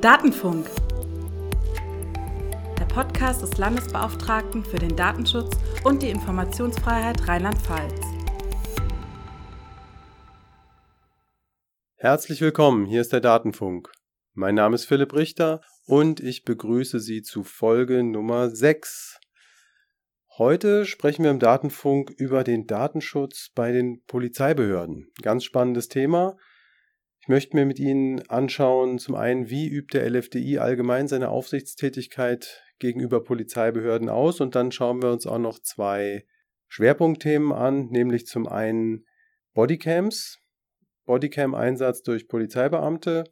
Datenfunk. Der Podcast des Landesbeauftragten für den Datenschutz und die Informationsfreiheit Rheinland-Pfalz. Herzlich willkommen, hier ist der Datenfunk. Mein Name ist Philipp Richter und ich begrüße Sie zu Folge Nummer 6. Heute sprechen wir im Datenfunk über den Datenschutz bei den Polizeibehörden. Ganz spannendes Thema. Ich möchte mir mit Ihnen anschauen, zum einen, wie übt der LFDI allgemein seine Aufsichtstätigkeit gegenüber Polizeibehörden aus und dann schauen wir uns auch noch zwei Schwerpunktthemen an, nämlich zum einen Bodycams, Bodycam-Einsatz durch Polizeibeamte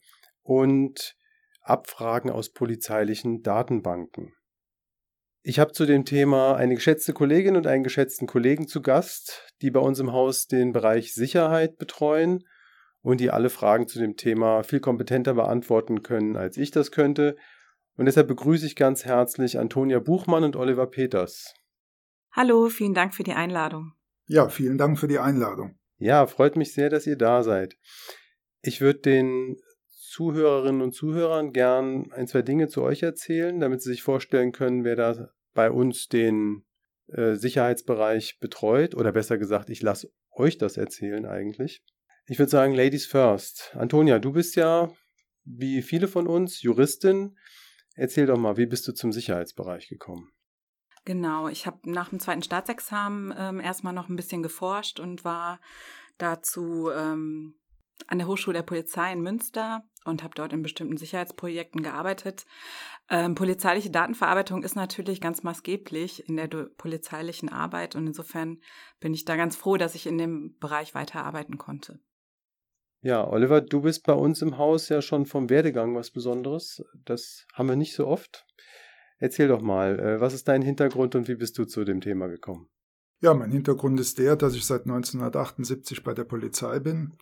und Abfragen aus polizeilichen Datenbanken. Ich habe zu dem Thema eine geschätzte Kollegin und einen geschätzten Kollegen zu Gast, die bei uns im Haus den Bereich Sicherheit betreuen und die alle Fragen zu dem Thema viel kompetenter beantworten können, als ich das könnte. Und deshalb begrüße ich ganz herzlich Antonia Buchmann und Oliver Peters. Hallo, vielen Dank für die Einladung. Ja, vielen Dank für die Einladung. Ja, freut mich sehr, dass ihr da seid. Ich würde den Zuhörerinnen und Zuhörern gern ein, zwei Dinge zu euch erzählen, damit sie sich vorstellen können, wer da bei uns den äh, Sicherheitsbereich betreut. Oder besser gesagt, ich lasse euch das erzählen eigentlich. Ich würde sagen, Ladies first. Antonia, du bist ja, wie viele von uns, Juristin. Erzähl doch mal, wie bist du zum Sicherheitsbereich gekommen? Genau, ich habe nach dem zweiten Staatsexamen ähm, erstmal noch ein bisschen geforscht und war dazu ähm, an der Hochschule der Polizei in Münster und habe dort in bestimmten Sicherheitsprojekten gearbeitet. Ähm, polizeiliche Datenverarbeitung ist natürlich ganz maßgeblich in der polizeilichen Arbeit und insofern bin ich da ganz froh, dass ich in dem Bereich weiterarbeiten konnte. Ja, Oliver, du bist bei uns im Haus ja schon vom Werdegang was Besonderes. Das haben wir nicht so oft. Erzähl doch mal, äh, was ist dein Hintergrund und wie bist du zu dem Thema gekommen? Ja, mein Hintergrund ist der, dass ich seit 1978 bei der Polizei bin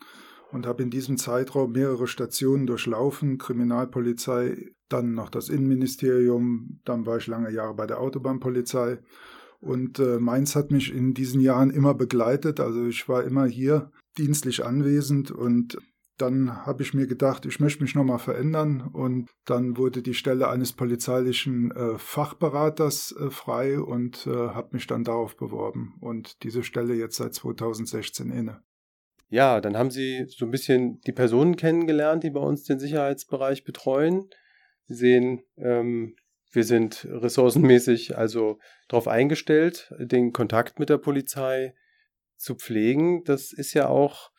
und habe in diesem Zeitraum mehrere Stationen durchlaufen, Kriminalpolizei, dann noch das Innenministerium, dann war ich lange Jahre bei der Autobahnpolizei und äh, meins hat mich in diesen Jahren immer begleitet, also ich war immer hier dienstlich anwesend und dann habe ich mir gedacht, ich möchte mich nochmal verändern und dann wurde die Stelle eines polizeilichen äh, Fachberaters äh, frei und äh, habe mich dann darauf beworben und diese Stelle jetzt seit 2016 inne. Ja, dann haben Sie so ein bisschen die Personen kennengelernt, die bei uns den Sicherheitsbereich betreuen. Sie sehen, ähm, wir sind ressourcenmäßig also darauf eingestellt, den Kontakt mit der Polizei zu pflegen, das ist ja auch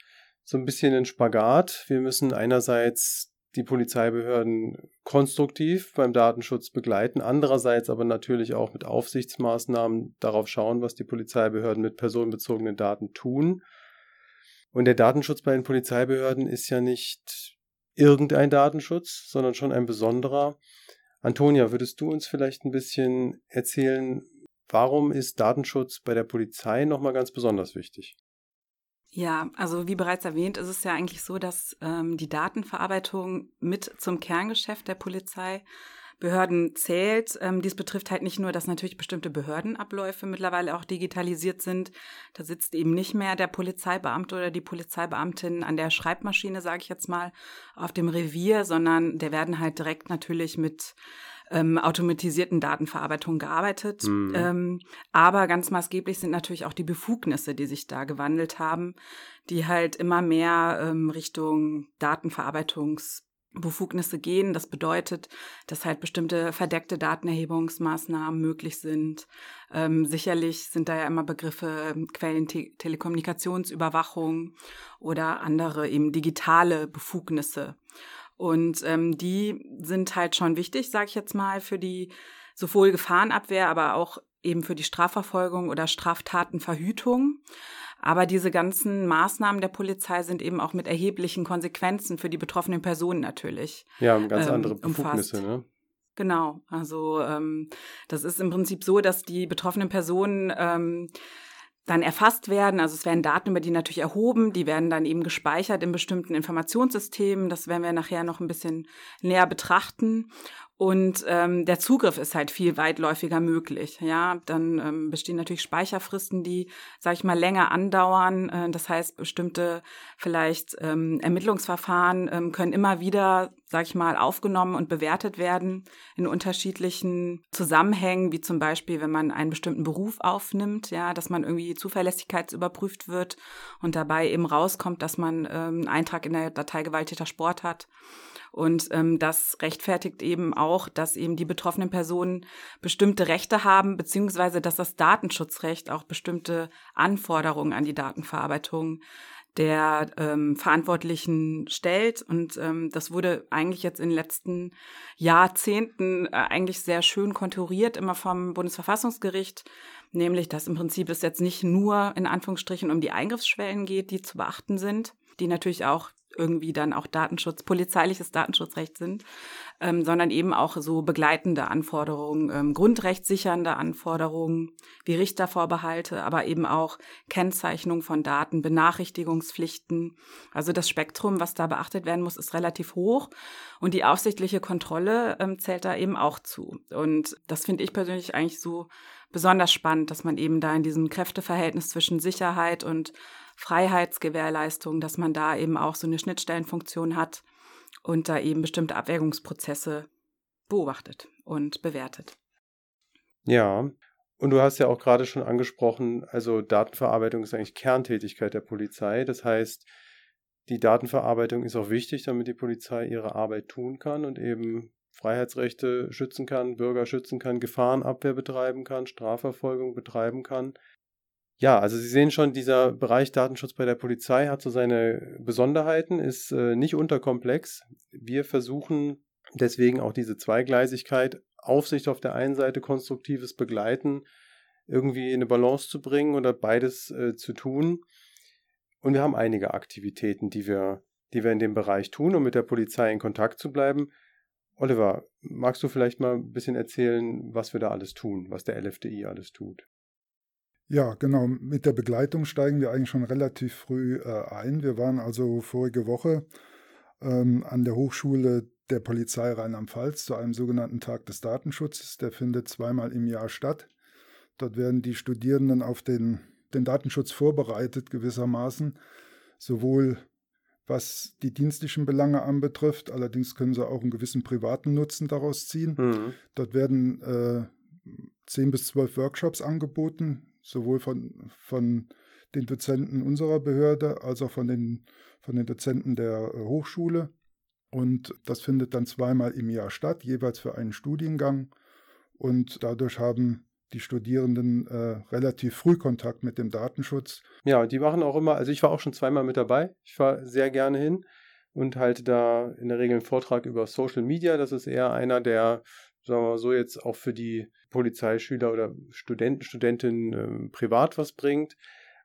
so ein bisschen ein Spagat. Wir müssen einerseits die Polizeibehörden konstruktiv beim Datenschutz begleiten, andererseits aber natürlich auch mit Aufsichtsmaßnahmen darauf schauen, was die Polizeibehörden mit personenbezogenen Daten tun. Und der Datenschutz bei den Polizeibehörden ist ja nicht irgendein Datenschutz, sondern schon ein besonderer. Antonia, würdest du uns vielleicht ein bisschen erzählen, Warum ist Datenschutz bei der Polizei nochmal ganz besonders wichtig? Ja, also wie bereits erwähnt, ist es ja eigentlich so, dass ähm, die Datenverarbeitung mit zum Kerngeschäft der Polizei Behörden zählt. Ähm, dies betrifft halt nicht nur, dass natürlich bestimmte Behördenabläufe mittlerweile auch digitalisiert sind. Da sitzt eben nicht mehr der Polizeibeamte oder die Polizeibeamtin an der Schreibmaschine, sage ich jetzt mal, auf dem Revier, sondern der werden halt direkt natürlich mit ähm, automatisierten Datenverarbeitung gearbeitet. Mhm. Ähm, aber ganz maßgeblich sind natürlich auch die Befugnisse, die sich da gewandelt haben, die halt immer mehr ähm, Richtung Datenverarbeitungs Befugnisse gehen. Das bedeutet, dass halt bestimmte verdeckte Datenerhebungsmaßnahmen möglich sind. Ähm, sicherlich sind da ja immer Begriffe ähm, Quellentelekommunikationsüberwachung oder andere eben digitale Befugnisse. Und ähm, die sind halt schon wichtig, sage ich jetzt mal, für die sowohl Gefahrenabwehr, aber auch eben für die Strafverfolgung oder Straftatenverhütung. Aber diese ganzen Maßnahmen der Polizei sind eben auch mit erheblichen Konsequenzen für die betroffenen Personen natürlich. Ja, ganz ähm, andere Befugnisse, umfasst. ne? Genau, also ähm, das ist im Prinzip so, dass die betroffenen Personen ähm, dann erfasst werden. Also es werden Daten über die natürlich erhoben, die werden dann eben gespeichert in bestimmten Informationssystemen. Das werden wir nachher noch ein bisschen näher betrachten. Und ähm, der Zugriff ist halt viel weitläufiger möglich. Ja, dann ähm, bestehen natürlich Speicherfristen, die, sag ich mal, länger andauern. Äh, das heißt, bestimmte vielleicht ähm, Ermittlungsverfahren ähm, können immer wieder sag ich mal, aufgenommen und bewertet werden in unterschiedlichen Zusammenhängen, wie zum Beispiel, wenn man einen bestimmten Beruf aufnimmt, ja, dass man irgendwie zuverlässigkeitsüberprüft wird und dabei eben rauskommt, dass man ähm, einen Eintrag in der Datei gewalttäter Sport hat. Und ähm, das rechtfertigt eben auch, dass eben die betroffenen Personen bestimmte Rechte haben, beziehungsweise dass das Datenschutzrecht auch bestimmte Anforderungen an die Datenverarbeitung der ähm, Verantwortlichen stellt. Und ähm, das wurde eigentlich jetzt in den letzten Jahrzehnten äh, eigentlich sehr schön konturiert, immer vom Bundesverfassungsgericht, nämlich dass im Prinzip es jetzt nicht nur in Anführungsstrichen um die Eingriffsschwellen geht, die zu beachten sind, die natürlich auch irgendwie dann auch Datenschutz, polizeiliches Datenschutzrecht sind, ähm, sondern eben auch so begleitende Anforderungen, ähm, grundrechtssichernde Anforderungen wie Richtervorbehalte, aber eben auch Kennzeichnung von Daten, Benachrichtigungspflichten. Also das Spektrum, was da beachtet werden muss, ist relativ hoch und die aufsichtliche Kontrolle ähm, zählt da eben auch zu. Und das finde ich persönlich eigentlich so besonders spannend, dass man eben da in diesem Kräfteverhältnis zwischen Sicherheit und Freiheitsgewährleistung, dass man da eben auch so eine Schnittstellenfunktion hat und da eben bestimmte Abwägungsprozesse beobachtet und bewertet. Ja, und du hast ja auch gerade schon angesprochen, also Datenverarbeitung ist eigentlich Kerntätigkeit der Polizei. Das heißt, die Datenverarbeitung ist auch wichtig, damit die Polizei ihre Arbeit tun kann und eben Freiheitsrechte schützen kann, Bürger schützen kann, Gefahrenabwehr betreiben kann, Strafverfolgung betreiben kann. Ja, also Sie sehen schon, dieser Bereich Datenschutz bei der Polizei hat so seine Besonderheiten, ist äh, nicht unterkomplex. Wir versuchen deswegen auch diese Zweigleisigkeit, Aufsicht auf der einen Seite, konstruktives Begleiten, irgendwie in eine Balance zu bringen oder beides äh, zu tun. Und wir haben einige Aktivitäten, die wir, die wir in dem Bereich tun, um mit der Polizei in Kontakt zu bleiben. Oliver, magst du vielleicht mal ein bisschen erzählen, was wir da alles tun, was der LFDI alles tut? Ja, genau. Mit der Begleitung steigen wir eigentlich schon relativ früh äh, ein. Wir waren also vorige Woche ähm, an der Hochschule der Polizei Rheinland-Pfalz zu einem sogenannten Tag des Datenschutzes. Der findet zweimal im Jahr statt. Dort werden die Studierenden auf den, den Datenschutz vorbereitet gewissermaßen, sowohl was die dienstlichen Belange anbetrifft. Allerdings können sie auch einen gewissen privaten Nutzen daraus ziehen. Mhm. Dort werden äh, zehn bis zwölf Workshops angeboten, sowohl von, von den Dozenten unserer Behörde als auch von den, von den Dozenten der äh, Hochschule. Und das findet dann zweimal im Jahr statt, jeweils für einen Studiengang. Und dadurch haben die Studierenden äh, relativ früh Kontakt mit dem Datenschutz. Ja, die machen auch immer, also ich war auch schon zweimal mit dabei. Ich fahre sehr gerne hin und halte da in der Regel einen Vortrag über Social Media. Das ist eher einer der sagen wir mal so, jetzt auch für die Polizeischüler oder Studenten, Studentinnen ähm, privat was bringt.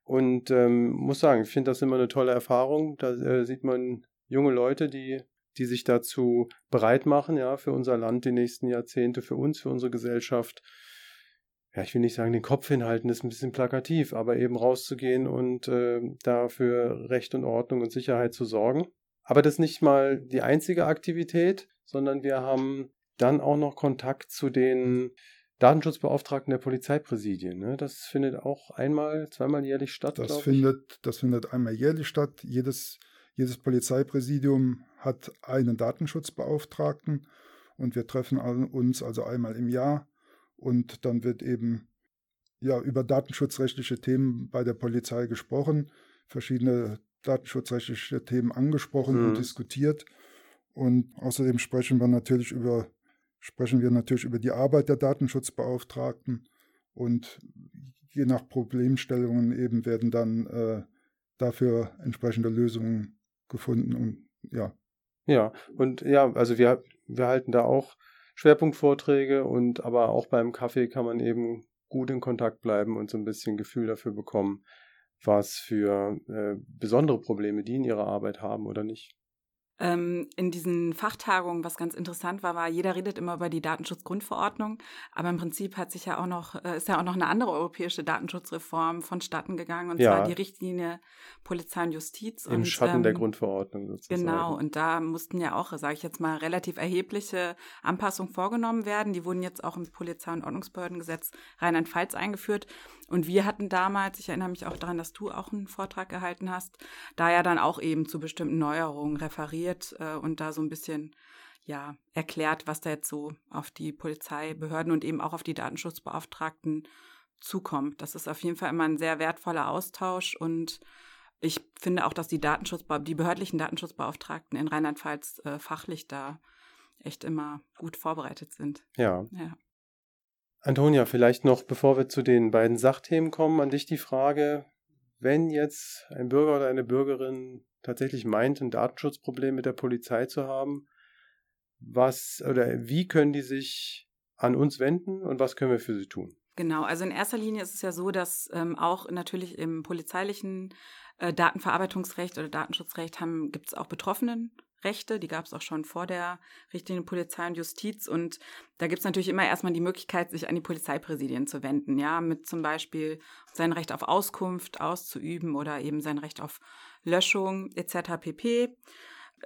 Und ähm, muss sagen, ich finde das immer eine tolle Erfahrung. Da äh, sieht man junge Leute, die, die sich dazu bereit machen, ja, für unser Land die nächsten Jahrzehnte, für uns, für unsere Gesellschaft. Ja, ich will nicht sagen, den Kopf hinhalten, ist ein bisschen plakativ, aber eben rauszugehen und äh, da für Recht und Ordnung und Sicherheit zu sorgen. Aber das ist nicht mal die einzige Aktivität, sondern wir haben dann auch noch Kontakt zu den Datenschutzbeauftragten der Polizeipräsidien. Ne? Das findet auch einmal, zweimal jährlich statt. Das findet, das findet einmal jährlich statt. Jedes, jedes Polizeipräsidium hat einen Datenschutzbeauftragten und wir treffen uns also einmal im Jahr und dann wird eben ja über datenschutzrechtliche Themen bei der Polizei gesprochen, verschiedene datenschutzrechtliche Themen angesprochen mhm. und diskutiert. Und außerdem sprechen wir natürlich über sprechen wir natürlich über die Arbeit der Datenschutzbeauftragten und je nach Problemstellungen eben werden dann äh, dafür entsprechende Lösungen gefunden und ja. Ja, und ja, also wir, wir halten da auch Schwerpunktvorträge und aber auch beim Kaffee kann man eben gut in Kontakt bleiben und so ein bisschen Gefühl dafür bekommen, was für äh, besondere Probleme die in ihrer Arbeit haben oder nicht. Ähm, in diesen Fachtagungen, was ganz interessant war, war, jeder redet immer über die Datenschutzgrundverordnung, aber im Prinzip hat sich ja auch noch, äh, ist ja auch noch eine andere europäische Datenschutzreform vonstatten gegangen, und ja. zwar die Richtlinie Polizei und Justiz. Im und, Schatten ähm, der Grundverordnung sozusagen. Genau, und da mussten ja auch, sage ich jetzt mal, relativ erhebliche Anpassungen vorgenommen werden. Die wurden jetzt auch im Polizei- und Ordnungsbehördengesetz Rheinland-Pfalz eingeführt. Und wir hatten damals, ich erinnere mich auch daran, dass du auch einen Vortrag gehalten hast, da ja dann auch eben zu bestimmten Neuerungen referiert äh, und da so ein bisschen ja erklärt, was da jetzt so auf die Polizeibehörden und eben auch auf die Datenschutzbeauftragten zukommt. Das ist auf jeden Fall immer ein sehr wertvoller Austausch und ich finde auch, dass die Datenschutzbe die behördlichen Datenschutzbeauftragten in Rheinland-Pfalz äh, fachlich da echt immer gut vorbereitet sind. Ja. ja. Antonia, vielleicht noch, bevor wir zu den beiden Sachthemen kommen, an dich die Frage, wenn jetzt ein Bürger oder eine Bürgerin tatsächlich meint, ein Datenschutzproblem mit der Polizei zu haben, was oder wie können die sich an uns wenden und was können wir für sie tun? Genau, also in erster Linie ist es ja so, dass ähm, auch natürlich im polizeilichen äh, Datenverarbeitungsrecht oder Datenschutzrecht gibt es auch Betroffenenrechte, die gab es auch schon vor der Richtlinie Polizei und Justiz. Und da gibt es natürlich immer erstmal die Möglichkeit, sich an die Polizeipräsidien zu wenden, ja, mit zum Beispiel sein Recht auf Auskunft auszuüben oder eben sein Recht auf Löschung etc. pp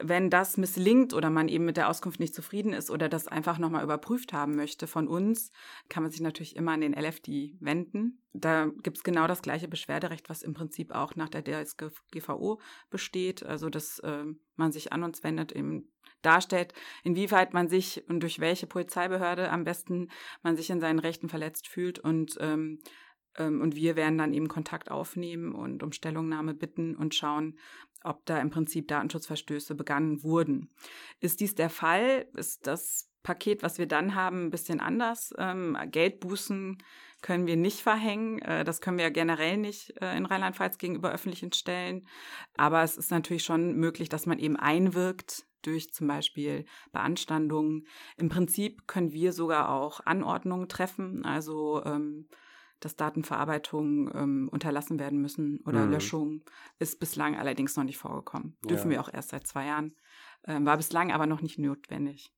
wenn das misslingt oder man eben mit der Auskunft nicht zufrieden ist oder das einfach nochmal überprüft haben möchte von uns, kann man sich natürlich immer an den LFD wenden. Da gibt es genau das gleiche Beschwerderecht, was im Prinzip auch nach der DSGVO besteht, also dass äh, man sich an uns wendet, eben darstellt, inwieweit man sich und durch welche Polizeibehörde am besten man sich in seinen Rechten verletzt fühlt und ähm, und wir werden dann eben Kontakt aufnehmen und um Stellungnahme bitten und schauen, ob da im Prinzip Datenschutzverstöße begangen wurden. Ist dies der Fall? Ist das Paket, was wir dann haben, ein bisschen anders? Ähm, Geldbußen können wir nicht verhängen. Äh, das können wir generell nicht äh, in Rheinland-Pfalz gegenüber öffentlichen Stellen. Aber es ist natürlich schon möglich, dass man eben einwirkt durch zum Beispiel Beanstandungen. Im Prinzip können wir sogar auch Anordnungen treffen. Also ähm, dass Datenverarbeitungen ähm, unterlassen werden müssen oder mhm. Löschung ist bislang allerdings noch nicht vorgekommen. Dürfen ja. wir auch erst seit zwei Jahren. Ähm, war bislang aber noch nicht notwendig.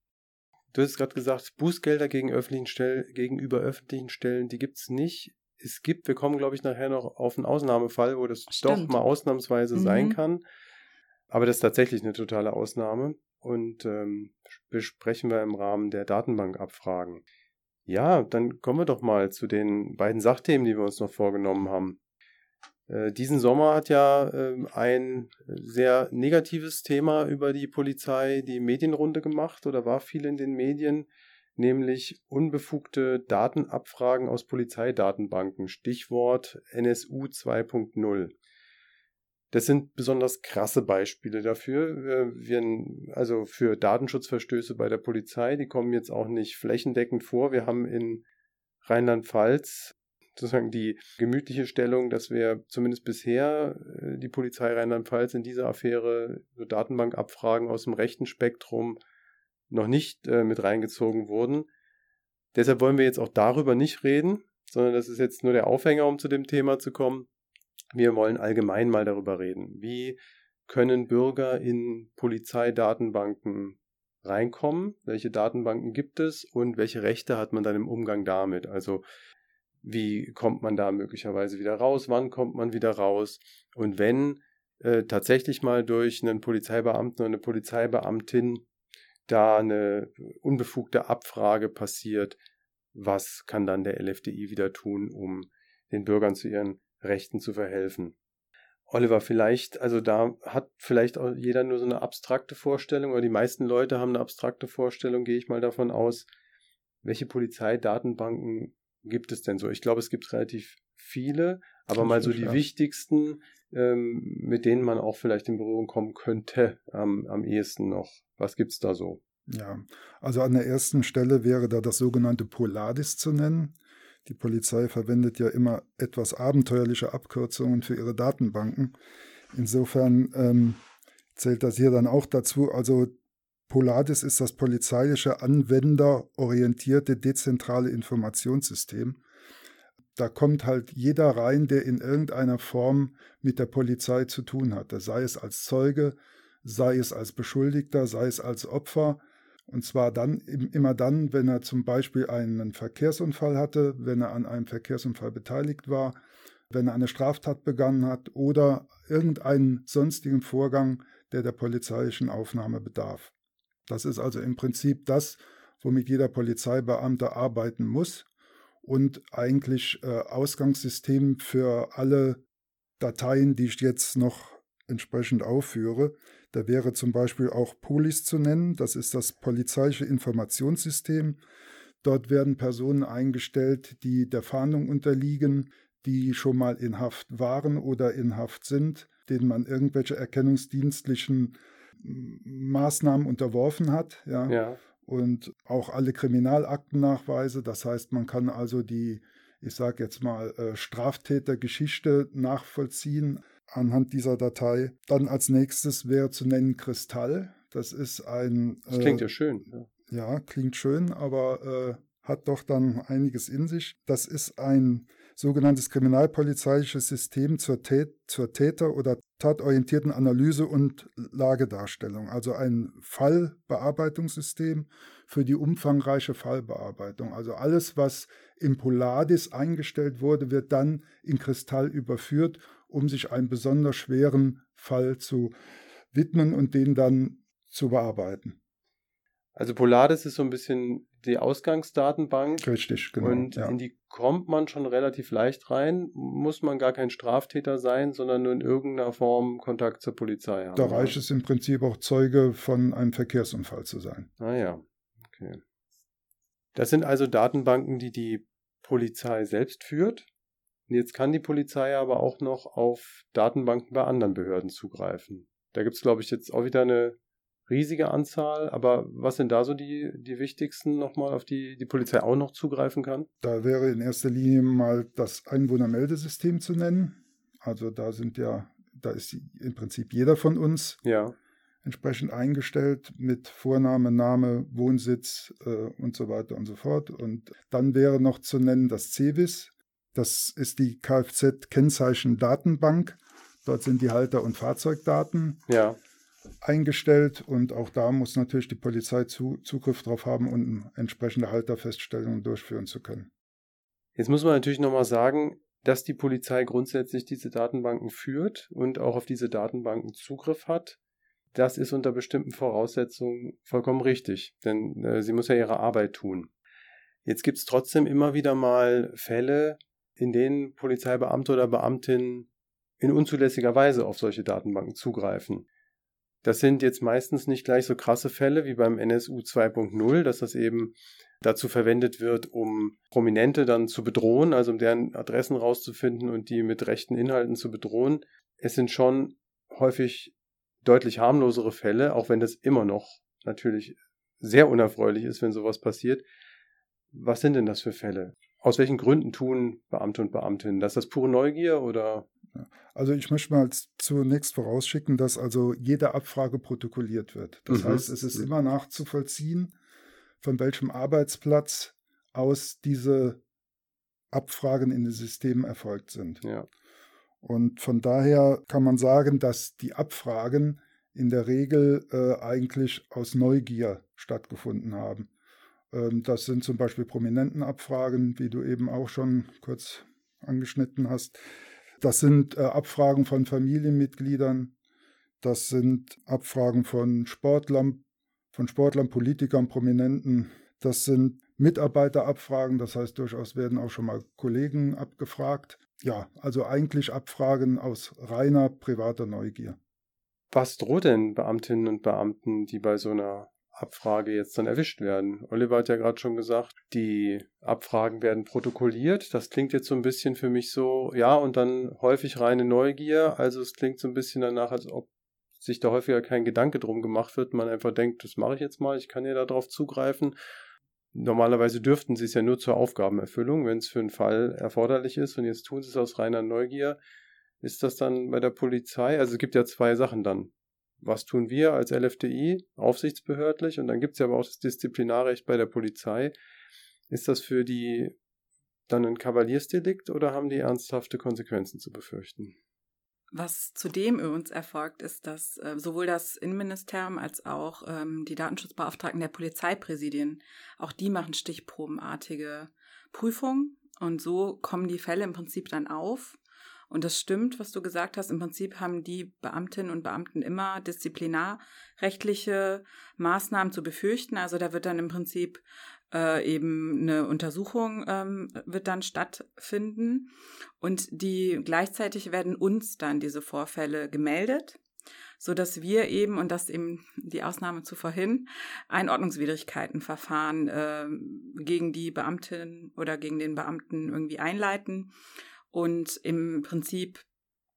Du hast gerade gesagt, Bußgelder gegen öffentlichen Stellen, gegenüber öffentlichen Stellen, die gibt es nicht. Es gibt, wir kommen, glaube ich, nachher noch auf einen Ausnahmefall, wo das Stimmt. doch mal ausnahmsweise mhm. sein kann. Aber das ist tatsächlich eine totale Ausnahme und ähm, besprechen wir im Rahmen der Datenbankabfragen. Ja, dann kommen wir doch mal zu den beiden Sachthemen, die wir uns noch vorgenommen haben. Äh, diesen Sommer hat ja äh, ein sehr negatives Thema über die Polizei die Medienrunde gemacht oder war viel in den Medien, nämlich unbefugte Datenabfragen aus Polizeidatenbanken, Stichwort NSU 2.0. Das sind besonders krasse Beispiele dafür. Wir, also für Datenschutzverstöße bei der Polizei, die kommen jetzt auch nicht flächendeckend vor. Wir haben in Rheinland-Pfalz sozusagen die gemütliche Stellung, dass wir zumindest bisher äh, die Polizei Rheinland-Pfalz in dieser Affäre so Datenbankabfragen aus dem rechten Spektrum noch nicht äh, mit reingezogen wurden. Deshalb wollen wir jetzt auch darüber nicht reden, sondern das ist jetzt nur der Aufhänger, um zu dem Thema zu kommen. Wir wollen allgemein mal darüber reden. Wie können Bürger in Polizeidatenbanken reinkommen? Welche Datenbanken gibt es und welche Rechte hat man dann im Umgang damit? Also wie kommt man da möglicherweise wieder raus? Wann kommt man wieder raus? Und wenn äh, tatsächlich mal durch einen Polizeibeamten oder eine Polizeibeamtin da eine unbefugte Abfrage passiert, was kann dann der LFDI wieder tun, um den Bürgern zu ihren Rechten zu verhelfen. Oliver, vielleicht, also da hat vielleicht auch jeder nur so eine abstrakte Vorstellung, oder die meisten Leute haben eine abstrakte Vorstellung, gehe ich mal davon aus. Welche Polizeidatenbanken gibt es denn so? Ich glaube, es gibt relativ viele, aber mal so die ja. wichtigsten, ähm, mit denen man auch vielleicht in Berührung kommen könnte, ähm, am ehesten noch. Was gibt es da so? Ja, also an der ersten Stelle wäre da das sogenannte Polaris zu nennen. Die Polizei verwendet ja immer etwas abenteuerliche Abkürzungen für ihre Datenbanken. Insofern ähm, zählt das hier dann auch dazu. Also Polaris ist das polizeiliche anwenderorientierte dezentrale Informationssystem. Da kommt halt jeder rein, der in irgendeiner Form mit der Polizei zu tun hat. Sei es als Zeuge, sei es als Beschuldigter, sei es als Opfer. Und zwar dann immer dann, wenn er zum Beispiel einen Verkehrsunfall hatte, wenn er an einem Verkehrsunfall beteiligt war, wenn er eine Straftat begangen hat oder irgendeinen sonstigen Vorgang, der der polizeilichen Aufnahme bedarf. Das ist also im Prinzip das, womit jeder Polizeibeamte arbeiten muss und eigentlich äh, Ausgangssystem für alle Dateien, die ich jetzt noch entsprechend aufführe. Da wäre zum Beispiel auch Polis zu nennen, das ist das polizeiliche Informationssystem. Dort werden Personen eingestellt, die der Fahndung unterliegen, die schon mal in Haft waren oder in Haft sind, denen man irgendwelche erkennungsdienstlichen Maßnahmen unterworfen hat. Ja. ja. Und auch alle Kriminalaktennachweise. Das heißt, man kann also die, ich sage jetzt mal, äh, Straftätergeschichte nachvollziehen anhand dieser Datei. Dann als nächstes wäre zu nennen Kristall. Das ist ein. Das klingt äh, ja schön. Ja. ja. klingt schön, aber äh, hat doch dann einiges in sich. Das ist ein sogenanntes kriminalpolizeiliches System zur, Tät zur Täter- oder tatorientierten Analyse und Lagedarstellung, also ein Fallbearbeitungssystem für die umfangreiche Fallbearbeitung. Also alles, was in Polaris eingestellt wurde, wird dann in Kristall überführt, um sich einem besonders schweren Fall zu widmen und den dann zu bearbeiten. Also Polaris ist so ein bisschen die Ausgangsdatenbank. Richtig, genau. Und ja. in die kommt man schon relativ leicht rein. Muss man gar kein Straftäter sein, sondern nur in irgendeiner Form Kontakt zur Polizei haben. Da reicht es im Prinzip auch Zeuge von einem Verkehrsunfall zu sein. Ah ja, okay. Das sind also Datenbanken, die die Polizei selbst führt. Jetzt kann die Polizei aber auch noch auf Datenbanken bei anderen Behörden zugreifen. Da gibt es, glaube ich, jetzt auch wieder eine riesige Anzahl, aber was sind da so die, die wichtigsten nochmal, auf die die Polizei auch noch zugreifen kann? Da wäre in erster Linie mal das Einwohnermeldesystem zu nennen. Also da sind ja, da ist im Prinzip jeder von uns ja. entsprechend eingestellt mit Vorname, Name, Wohnsitz äh, und so weiter und so fort. Und dann wäre noch zu nennen das CEWIS. Das ist die Kfz-Kennzeichen-Datenbank. Dort sind die Halter- und Fahrzeugdaten. Ja eingestellt und auch da muss natürlich die Polizei zu, Zugriff darauf haben, um entsprechende Halterfeststellungen durchführen zu können. Jetzt muss man natürlich nochmal sagen, dass die Polizei grundsätzlich diese Datenbanken führt und auch auf diese Datenbanken Zugriff hat. Das ist unter bestimmten Voraussetzungen vollkommen richtig, denn äh, sie muss ja ihre Arbeit tun. Jetzt gibt es trotzdem immer wieder mal Fälle, in denen Polizeibeamte oder Beamtinnen in unzulässiger Weise auf solche Datenbanken zugreifen. Das sind jetzt meistens nicht gleich so krasse Fälle wie beim NSU 2.0, dass das eben dazu verwendet wird, um Prominente dann zu bedrohen, also um deren Adressen rauszufinden und die mit rechten Inhalten zu bedrohen. Es sind schon häufig deutlich harmlosere Fälle, auch wenn das immer noch natürlich sehr unerfreulich ist, wenn sowas passiert. Was sind denn das für Fälle? Aus welchen Gründen tun Beamte und Beamtinnen das? Ist das pure Neugier oder also ich möchte mal zunächst vorausschicken, dass also jede Abfrage protokolliert wird. Das mhm. heißt, es ist immer nachzuvollziehen, von welchem Arbeitsplatz aus diese Abfragen in den Systemen erfolgt sind. Ja. Und von daher kann man sagen, dass die Abfragen in der Regel äh, eigentlich aus Neugier stattgefunden haben. Ähm, das sind zum Beispiel Prominentenabfragen, wie du eben auch schon kurz angeschnitten hast. Das sind äh, Abfragen von Familienmitgliedern, das sind Abfragen von Sportlern, von Sportlern, Politikern, Prominenten, das sind Mitarbeiterabfragen, das heißt durchaus werden auch schon mal Kollegen abgefragt. Ja, also eigentlich Abfragen aus reiner privater Neugier. Was droht denn Beamtinnen und Beamten, die bei so einer Abfrage jetzt dann erwischt werden. Oliver hat ja gerade schon gesagt, die Abfragen werden protokolliert. Das klingt jetzt so ein bisschen für mich so, ja, und dann häufig reine Neugier. Also es klingt so ein bisschen danach, als ob sich da häufiger kein Gedanke drum gemacht wird. Man einfach denkt, das mache ich jetzt mal, ich kann ja darauf zugreifen. Normalerweise dürften sie es ja nur zur Aufgabenerfüllung, wenn es für einen Fall erforderlich ist. Und jetzt tun sie es aus reiner Neugier. Ist das dann bei der Polizei? Also es gibt ja zwei Sachen dann was tun wir als LFDI, aufsichtsbehördlich, und dann gibt es ja aber auch das Disziplinarrecht bei der Polizei. Ist das für die dann ein Kavaliersdelikt oder haben die ernsthafte Konsequenzen zu befürchten? Was zudem übrigens erfolgt, ist, dass äh, sowohl das Innenministerium als auch ähm, die Datenschutzbeauftragten der Polizeipräsidien, auch die machen stichprobenartige Prüfungen und so kommen die Fälle im Prinzip dann auf und das stimmt, was du gesagt hast. Im Prinzip haben die Beamtinnen und Beamten immer disziplinarrechtliche Maßnahmen zu befürchten. Also da wird dann im Prinzip äh, eben eine Untersuchung ähm, wird dann stattfinden und die gleichzeitig werden uns dann diese Vorfälle gemeldet so dass wir eben, und das eben die Ausnahme zu vorhin, ein Ordnungswidrigkeitenverfahren äh, gegen die Beamtin oder gegen den Beamten irgendwie einleiten und im Prinzip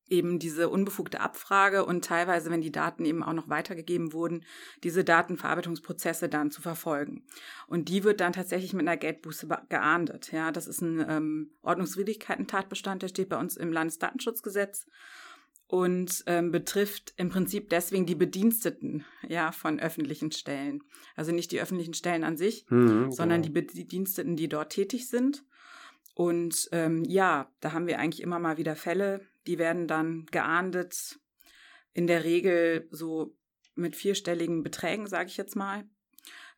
eben diese unbefugte Abfrage und teilweise, wenn die Daten eben auch noch weitergegeben wurden, diese Datenverarbeitungsprozesse dann zu verfolgen. Und die wird dann tatsächlich mit einer Geldbuße geahndet. Ja, das ist ein ähm, Ordnungswidrigkeiten-Tatbestand, der steht bei uns im Landesdatenschutzgesetz und ähm, betrifft im Prinzip deswegen die Bediensteten ja von öffentlichen Stellen. Also nicht die öffentlichen Stellen an sich, mhm, sondern genau. die Bediensteten, die dort tätig sind. Und ähm, ja, da haben wir eigentlich immer mal wieder Fälle, die werden dann geahndet, in der Regel so mit vierstelligen Beträgen, sage ich jetzt mal.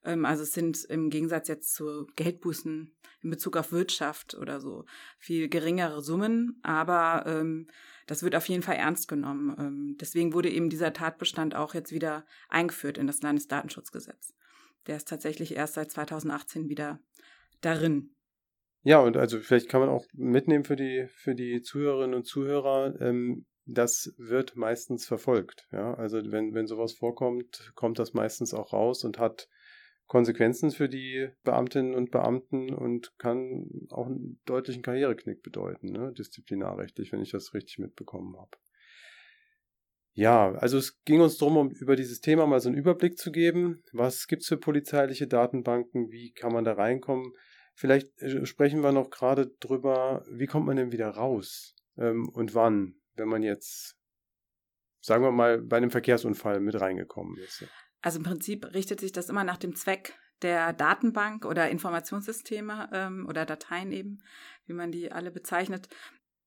Ähm, also es sind im Gegensatz jetzt zu Geldbußen in Bezug auf Wirtschaft oder so viel geringere Summen, aber ähm, das wird auf jeden Fall ernst genommen. Ähm, deswegen wurde eben dieser Tatbestand auch jetzt wieder eingeführt in das Landesdatenschutzgesetz. Der ist tatsächlich erst seit 2018 wieder darin. Ja, und also vielleicht kann man auch mitnehmen für die, für die Zuhörerinnen und Zuhörer, ähm, das wird meistens verfolgt. Ja, also wenn, wenn sowas vorkommt, kommt das meistens auch raus und hat Konsequenzen für die Beamtinnen und Beamten und kann auch einen deutlichen Karriereknick bedeuten, ne? disziplinarrechtlich, wenn ich das richtig mitbekommen habe. Ja, also es ging uns darum, um über dieses Thema mal so einen Überblick zu geben. Was gibt es für polizeiliche Datenbanken? Wie kann man da reinkommen? Vielleicht äh, sprechen wir noch gerade drüber, wie kommt man denn wieder raus ähm, und wann, wenn man jetzt, sagen wir mal, bei einem Verkehrsunfall mit reingekommen ist. Also im Prinzip richtet sich das immer nach dem Zweck der Datenbank oder Informationssysteme ähm, oder Dateien eben, wie man die alle bezeichnet.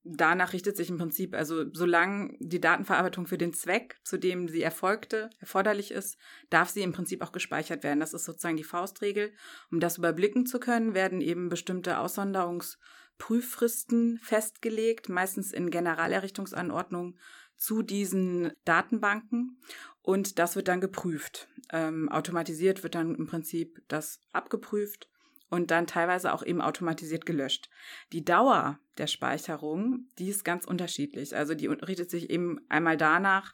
Danach richtet sich im Prinzip, also solange die Datenverarbeitung für den Zweck, zu dem sie erfolgte, erforderlich ist, darf sie im Prinzip auch gespeichert werden. Das ist sozusagen die Faustregel. Um das überblicken zu können, werden eben bestimmte Aussonderungsprüffristen festgelegt, meistens in Generalerrichtungsanordnungen zu diesen Datenbanken und das wird dann geprüft. Ähm, automatisiert wird dann im Prinzip das abgeprüft und dann teilweise auch eben automatisiert gelöscht. Die Dauer der Speicherung, die ist ganz unterschiedlich. Also die richtet sich eben einmal danach,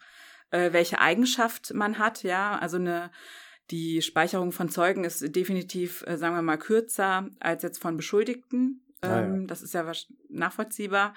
äh, welche Eigenschaft man hat. Ja, also eine die Speicherung von Zeugen ist definitiv, äh, sagen wir mal, kürzer als jetzt von Beschuldigten. Ah, ja. Ähm, das ist ja nachvollziehbar.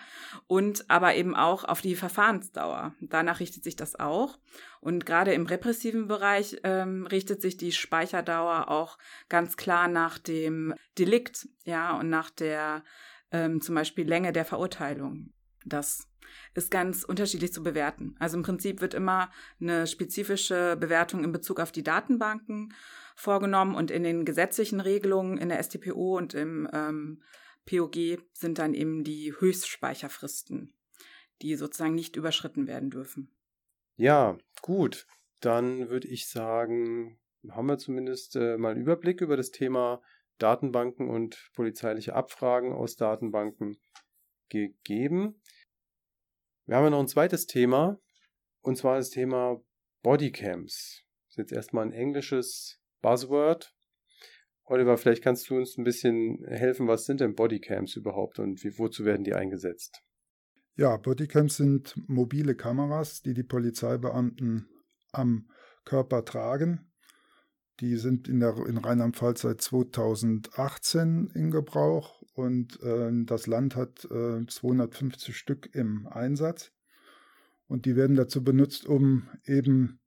Und aber eben auch auf die Verfahrensdauer. Danach richtet sich das auch. Und gerade im repressiven Bereich ähm, richtet sich die Speicherdauer auch ganz klar nach dem Delikt, ja, und nach der ähm, zum Beispiel Länge der Verurteilung. Das ist ganz unterschiedlich zu bewerten. Also im Prinzip wird immer eine spezifische Bewertung in Bezug auf die Datenbanken vorgenommen und in den gesetzlichen Regelungen in der StPO und im ähm, POG sind dann eben die Höchstspeicherfristen, die sozusagen nicht überschritten werden dürfen. Ja, gut. Dann würde ich sagen, haben wir zumindest äh, mal einen Überblick über das Thema Datenbanken und polizeiliche Abfragen aus Datenbanken gegeben. Wir haben ja noch ein zweites Thema, und zwar das Thema Bodycams. Das ist jetzt erstmal ein englisches Buzzword, Oliver, vielleicht kannst du uns ein bisschen helfen, was sind denn Bodycams überhaupt und wie, wozu werden die eingesetzt? Ja, Bodycams sind mobile Kameras, die die Polizeibeamten am Körper tragen. Die sind in, in Rheinland-Pfalz seit 2018 in Gebrauch und äh, das Land hat äh, 250 Stück im Einsatz. Und die werden dazu benutzt, um eben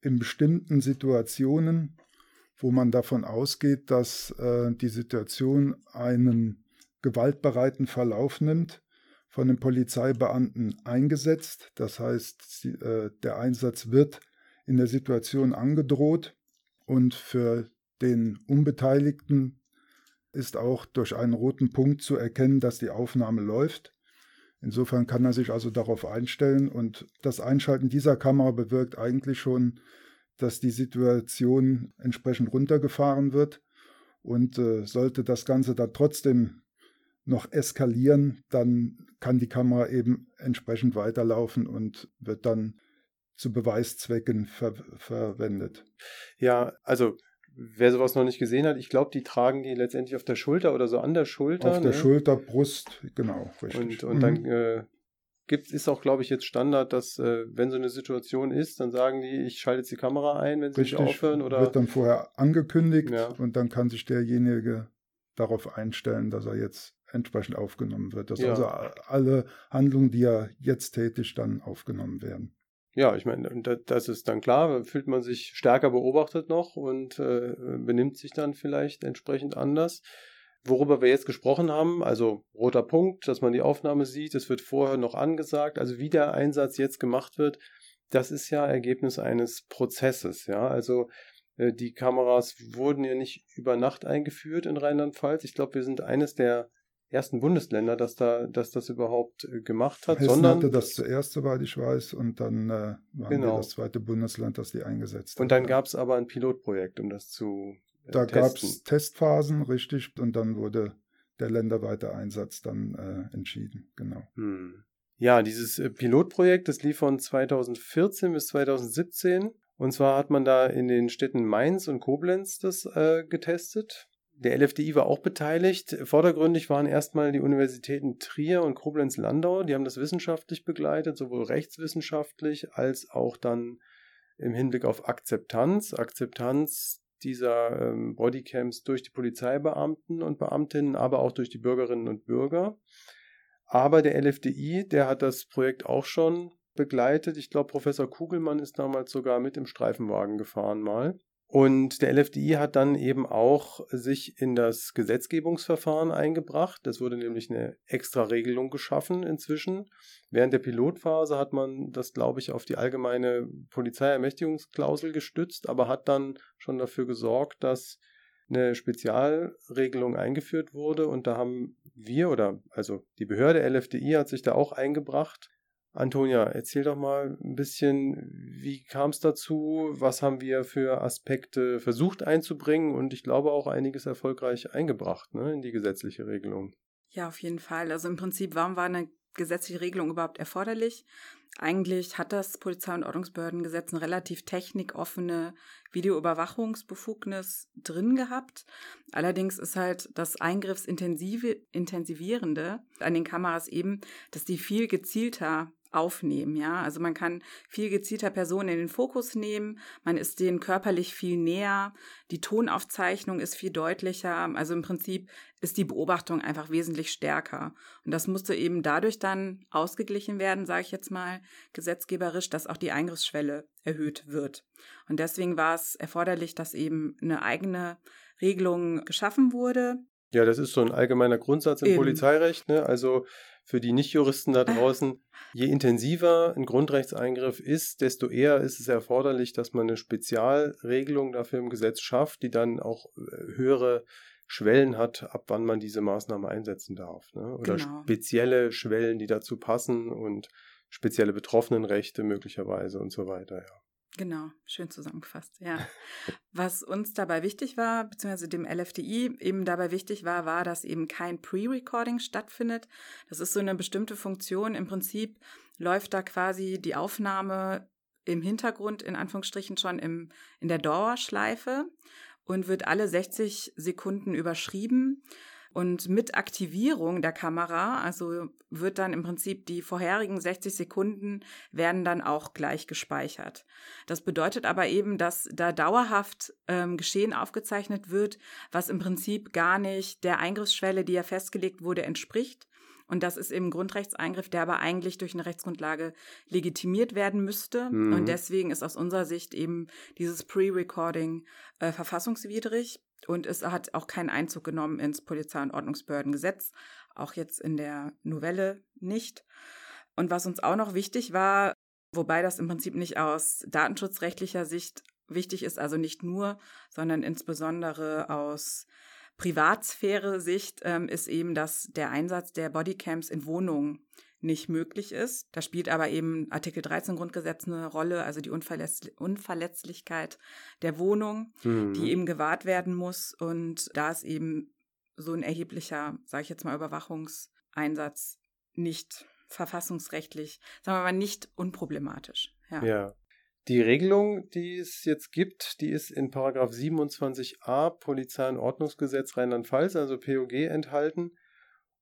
in bestimmten Situationen wo man davon ausgeht, dass äh, die Situation einen gewaltbereiten Verlauf nimmt, von den Polizeibeamten eingesetzt. Das heißt, äh, der Einsatz wird in der Situation angedroht und für den Unbeteiligten ist auch durch einen roten Punkt zu erkennen, dass die Aufnahme läuft. Insofern kann er sich also darauf einstellen und das Einschalten dieser Kamera bewirkt eigentlich schon dass die Situation entsprechend runtergefahren wird. Und äh, sollte das Ganze dann trotzdem noch eskalieren, dann kann die Kamera eben entsprechend weiterlaufen und wird dann zu Beweiszwecken ver verwendet. Ja, also wer sowas noch nicht gesehen hat, ich glaube, die tragen die letztendlich auf der Schulter oder so an der Schulter. Auf der ne? Schulter, Brust, genau, richtig. Und, und mhm. dann äh, gibt, ist auch, glaube ich, jetzt Standard, dass äh, wenn so eine Situation ist, dann sagen die, ich schalte jetzt die Kamera ein, wenn sie Richtig, nicht aufhören. Oder wird dann vorher angekündigt ja. und dann kann sich derjenige darauf einstellen, dass er jetzt entsprechend aufgenommen wird. Dass ja. also alle Handlungen, die ja jetzt tätig, dann aufgenommen werden. Ja, ich meine, das ist dann klar, fühlt man sich stärker beobachtet noch und äh, benimmt sich dann vielleicht entsprechend anders. Worüber wir jetzt gesprochen haben, also roter Punkt, dass man die Aufnahme sieht, es wird vorher noch angesagt, also wie der Einsatz jetzt gemacht wird, das ist ja Ergebnis eines Prozesses, ja, also äh, die Kameras wurden ja nicht über Nacht eingeführt in Rheinland-Pfalz. Ich glaube, wir sind eines der ersten Bundesländer, das da, dass das überhaupt äh, gemacht hat. Hessen sondern hatte das zuerst, soweit ich weiß, und dann äh, waren genau. wir das zweite Bundesland, das die eingesetzt hat. Und dann gab es aber ein Pilotprojekt, um das zu da gab es Testphasen, richtig, und dann wurde der länderweite Einsatz dann äh, entschieden, genau. Hm. Ja, dieses äh, Pilotprojekt, das lief von 2014 bis 2017. Und zwar hat man da in den Städten Mainz und Koblenz das äh, getestet. Der LFDI war auch beteiligt. Vordergründig waren erstmal die Universitäten Trier und Koblenz-Landau. Die haben das wissenschaftlich begleitet, sowohl rechtswissenschaftlich als auch dann im Hinblick auf Akzeptanz. Akzeptanz dieser ähm, Bodycams durch die Polizeibeamten und Beamtinnen, aber auch durch die Bürgerinnen und Bürger. Aber der LFDI, der hat das Projekt auch schon begleitet. Ich glaube, Professor Kugelmann ist damals sogar mit im Streifenwagen gefahren mal. Und der LFDI hat dann eben auch sich in das Gesetzgebungsverfahren eingebracht. Es wurde nämlich eine extra Regelung geschaffen inzwischen. Während der Pilotphase hat man das, glaube ich, auf die allgemeine Polizeiermächtigungsklausel gestützt, aber hat dann schon dafür gesorgt, dass eine Spezialregelung eingeführt wurde. Und da haben wir oder also die Behörde LFDI hat sich da auch eingebracht Antonia, erzähl doch mal ein bisschen, wie kam es dazu? Was haben wir für Aspekte versucht einzubringen und ich glaube auch einiges erfolgreich eingebracht ne, in die gesetzliche Regelung? Ja, auf jeden Fall. Also im Prinzip, warum war eine gesetzliche Regelung überhaupt erforderlich? Eigentlich hat das Polizei- und Ordnungsbehördengesetz eine relativ technikoffene Videoüberwachungsbefugnis drin gehabt. Allerdings ist halt das Eingriffsintensivierende an den Kameras eben, dass die viel gezielter aufnehmen, ja. Also man kann viel gezielter Personen in den Fokus nehmen, man ist denen körperlich viel näher, die Tonaufzeichnung ist viel deutlicher, also im Prinzip ist die Beobachtung einfach wesentlich stärker. Und das musste eben dadurch dann ausgeglichen werden, sage ich jetzt mal, gesetzgeberisch, dass auch die Eingriffsschwelle erhöht wird. Und deswegen war es erforderlich, dass eben eine eigene Regelung geschaffen wurde, ja, das ist so ein allgemeiner Grundsatz im Eben. Polizeirecht. Ne? Also für die Nichtjuristen da draußen, je intensiver ein Grundrechtseingriff ist, desto eher ist es erforderlich, dass man eine Spezialregelung dafür im Gesetz schafft, die dann auch äh, höhere Schwellen hat, ab wann man diese Maßnahme einsetzen darf. Ne? Oder genau. spezielle Schwellen, die dazu passen und spezielle Betroffenenrechte möglicherweise und so weiter, ja. Genau, schön zusammengefasst, ja. Was uns dabei wichtig war, beziehungsweise dem LFDI eben dabei wichtig war, war, dass eben kein Pre-Recording stattfindet. Das ist so eine bestimmte Funktion. Im Prinzip läuft da quasi die Aufnahme im Hintergrund, in Anführungsstrichen, schon im, in der Dauerschleife und wird alle 60 Sekunden überschrieben. Und mit Aktivierung der Kamera, also wird dann im Prinzip die vorherigen 60 Sekunden werden dann auch gleich gespeichert. Das bedeutet aber eben, dass da dauerhaft ähm, Geschehen aufgezeichnet wird, was im Prinzip gar nicht der Eingriffsschwelle, die ja festgelegt wurde, entspricht. Und das ist eben Grundrechtseingriff, der aber eigentlich durch eine Rechtsgrundlage legitimiert werden müsste. Mhm. Und deswegen ist aus unserer Sicht eben dieses Pre-Recording äh, verfassungswidrig. Und es hat auch keinen Einzug genommen ins Polizei- und Ordnungsbehördengesetz, auch jetzt in der Novelle nicht. Und was uns auch noch wichtig war, wobei das im Prinzip nicht aus datenschutzrechtlicher Sicht wichtig ist, also nicht nur, sondern insbesondere aus Privatsphäre-Sicht, ähm, ist eben, dass der Einsatz der Bodycams in Wohnungen nicht möglich ist. Da spielt aber eben Artikel 13 Grundgesetz eine Rolle, also die Unverletz Unverletzlichkeit der Wohnung, mhm. die eben gewahrt werden muss. Und da ist eben so ein erheblicher, sage ich jetzt mal, Überwachungseinsatz nicht verfassungsrechtlich, sagen wir mal, nicht unproblematisch. Ja. ja. Die Regelung, die es jetzt gibt, die ist in Paragraph 27a Polizei- und Ordnungsgesetz Rheinland-Pfalz, also POG, enthalten.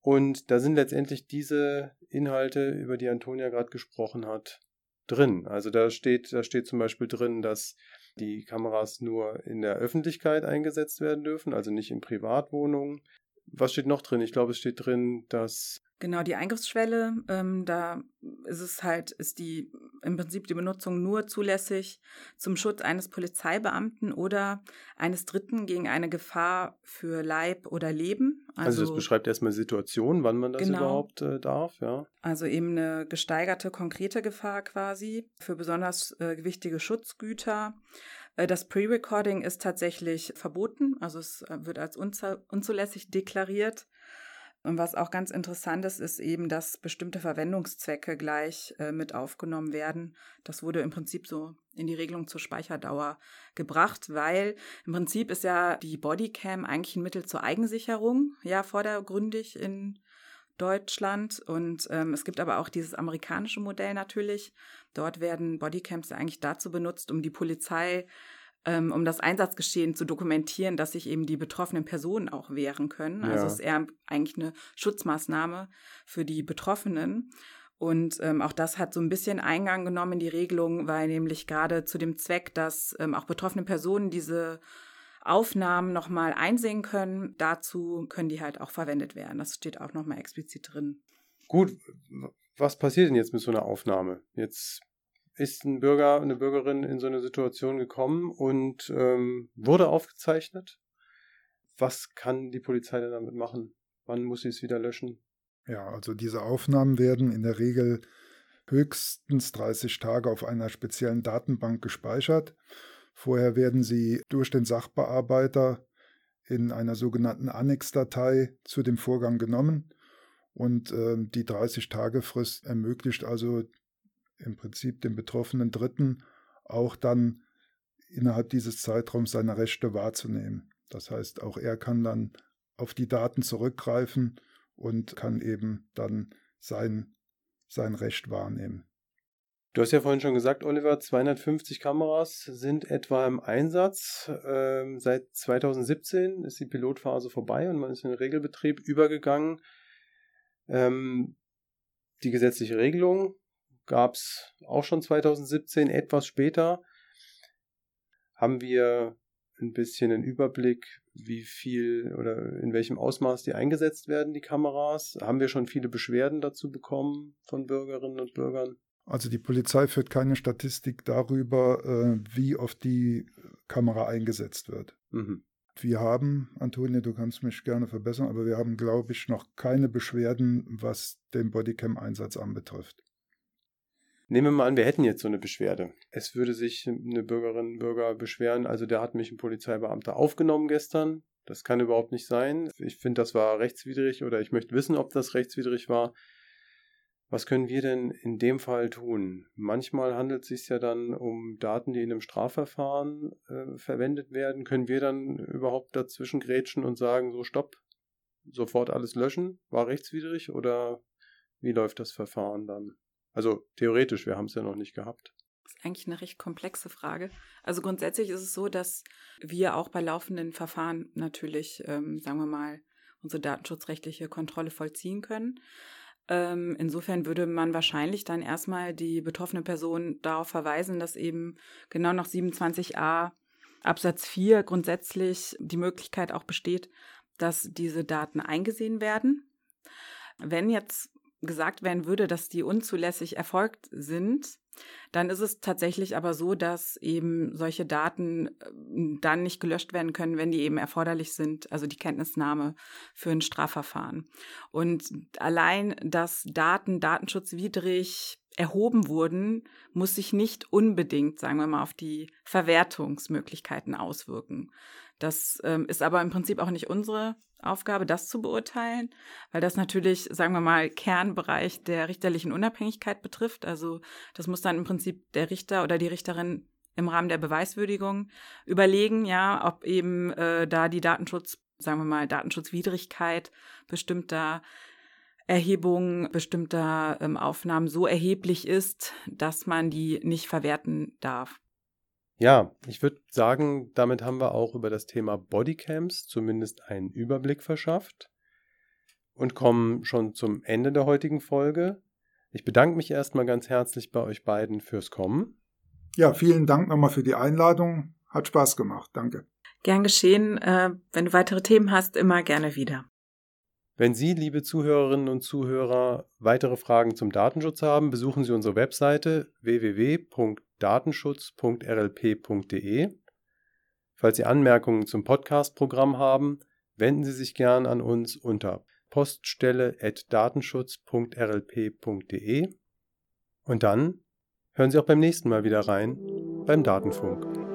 Und da sind letztendlich diese Inhalte, über die Antonia gerade gesprochen hat, drin. Also da steht, da steht zum Beispiel drin, dass die Kameras nur in der Öffentlichkeit eingesetzt werden dürfen, also nicht in Privatwohnungen. Was steht noch drin? Ich glaube, es steht drin, dass Genau, die Eingriffsschwelle, ähm, da ist es halt, ist die im Prinzip die Benutzung nur zulässig zum Schutz eines Polizeibeamten oder eines Dritten gegen eine Gefahr für Leib oder Leben. Also, also das beschreibt erstmal Situation, wann man das genau, überhaupt äh, darf, ja. Also eben eine gesteigerte konkrete Gefahr quasi für besonders äh, gewichtige Schutzgüter. Äh, das Pre-Recording ist tatsächlich verboten, also es äh, wird als unzulässig deklariert. Und was auch ganz interessant ist, ist eben, dass bestimmte Verwendungszwecke gleich äh, mit aufgenommen werden. Das wurde im Prinzip so in die Regelung zur Speicherdauer gebracht, weil im Prinzip ist ja die Bodycam eigentlich ein Mittel zur Eigensicherung, ja, vordergründig in Deutschland. Und ähm, es gibt aber auch dieses amerikanische Modell natürlich. Dort werden Bodycams ja eigentlich dazu benutzt, um die Polizei ähm, um das Einsatzgeschehen zu dokumentieren, dass sich eben die betroffenen Personen auch wehren können. Also ja. Also es ist eher eigentlich eine Schutzmaßnahme für die Betroffenen. Und ähm, auch das hat so ein bisschen Eingang genommen in die Regelung, weil nämlich gerade zu dem Zweck, dass ähm, auch betroffene Personen diese Aufnahmen nochmal einsehen können, dazu können die halt auch verwendet werden. Das steht auch nochmal explizit drin. Gut, was passiert denn jetzt mit so einer Aufnahme? Jetzt ist ein Bürger, eine Bürgerin in so eine Situation gekommen und ähm, wurde aufgezeichnet. Was kann die Polizei denn damit machen? Wann muss sie es wieder löschen? Ja, also diese Aufnahmen werden in der Regel höchstens 30 Tage auf einer speziellen Datenbank gespeichert. Vorher werden sie durch den Sachbearbeiter in einer sogenannten Annexdatei zu dem Vorgang genommen. Und äh, die 30-Tage-Frist ermöglicht also im Prinzip dem betroffenen Dritten auch dann innerhalb dieses Zeitraums seine Rechte wahrzunehmen. Das heißt, auch er kann dann auf die Daten zurückgreifen und kann eben dann sein, sein Recht wahrnehmen. Du hast ja vorhin schon gesagt, Oliver, 250 Kameras sind etwa im Einsatz. Ähm, seit 2017 ist die Pilotphase vorbei und man ist in den Regelbetrieb übergegangen. Ähm, die gesetzliche Regelung gab es auch schon 2017, etwas später. Haben wir ein bisschen einen Überblick, wie viel oder in welchem Ausmaß die eingesetzt werden, die Kameras? Haben wir schon viele Beschwerden dazu bekommen von Bürgerinnen und Bürgern? Also die Polizei führt keine Statistik darüber, äh, wie oft die Kamera eingesetzt wird. Mhm. Wir haben, Antonia, du kannst mich gerne verbessern, aber wir haben, glaube ich, noch keine Beschwerden, was den Bodycam-Einsatz anbetrifft. Nehmen wir mal an, wir hätten jetzt so eine Beschwerde. Es würde sich eine Bürgerin, Bürger beschweren, also der hat mich ein Polizeibeamter aufgenommen gestern. Das kann überhaupt nicht sein. Ich finde, das war rechtswidrig oder ich möchte wissen, ob das rechtswidrig war. Was können wir denn in dem Fall tun? Manchmal handelt es sich ja dann um Daten, die in einem Strafverfahren äh, verwendet werden. Können wir dann überhaupt dazwischen grätschen und sagen, so stopp, sofort alles löschen? War rechtswidrig oder wie läuft das Verfahren dann? Also theoretisch, wir haben es ja noch nicht gehabt. Das ist eigentlich eine recht komplexe Frage. Also grundsätzlich ist es so, dass wir auch bei laufenden Verfahren natürlich, ähm, sagen wir mal, unsere datenschutzrechtliche Kontrolle vollziehen können. Ähm, insofern würde man wahrscheinlich dann erstmal die betroffene Person darauf verweisen, dass eben genau nach 27a Absatz 4 grundsätzlich die Möglichkeit auch besteht, dass diese Daten eingesehen werden. Wenn jetzt gesagt werden würde, dass die unzulässig erfolgt sind, dann ist es tatsächlich aber so, dass eben solche Daten äh, dann nicht gelöscht werden können, wenn die eben erforderlich sind, also die Kenntnisnahme für ein Strafverfahren. Und allein, dass Daten datenschutzwidrig erhoben wurden, muss sich nicht unbedingt, sagen wir mal, auf die Verwertungsmöglichkeiten auswirken. Das ähm, ist aber im Prinzip auch nicht unsere Aufgabe, das zu beurteilen, weil das natürlich, sagen wir mal, Kernbereich der richterlichen Unabhängigkeit betrifft. Also das muss dann im Prinzip der Richter oder die Richterin im Rahmen der Beweiswürdigung überlegen, ja, ob eben äh, da die Datenschutz, sagen wir mal, Datenschutzwidrigkeit bestimmter Erhebung bestimmter ähm, Aufnahmen so erheblich ist, dass man die nicht verwerten darf. Ja, ich würde sagen, damit haben wir auch über das Thema Bodycams zumindest einen Überblick verschafft und kommen schon zum Ende der heutigen Folge. Ich bedanke mich erstmal ganz herzlich bei euch beiden fürs Kommen. Ja, vielen Dank nochmal für die Einladung. Hat Spaß gemacht. Danke. Gern geschehen. Äh, wenn du weitere Themen hast, immer gerne wieder. Wenn Sie, liebe Zuhörerinnen und Zuhörer, weitere Fragen zum Datenschutz haben, besuchen Sie unsere Webseite www.datenschutz.rlp.de. Falls Sie Anmerkungen zum Podcast-Programm haben, wenden Sie sich gern an uns unter poststelle.datenschutz.rlp.de. Und dann hören Sie auch beim nächsten Mal wieder rein beim Datenfunk.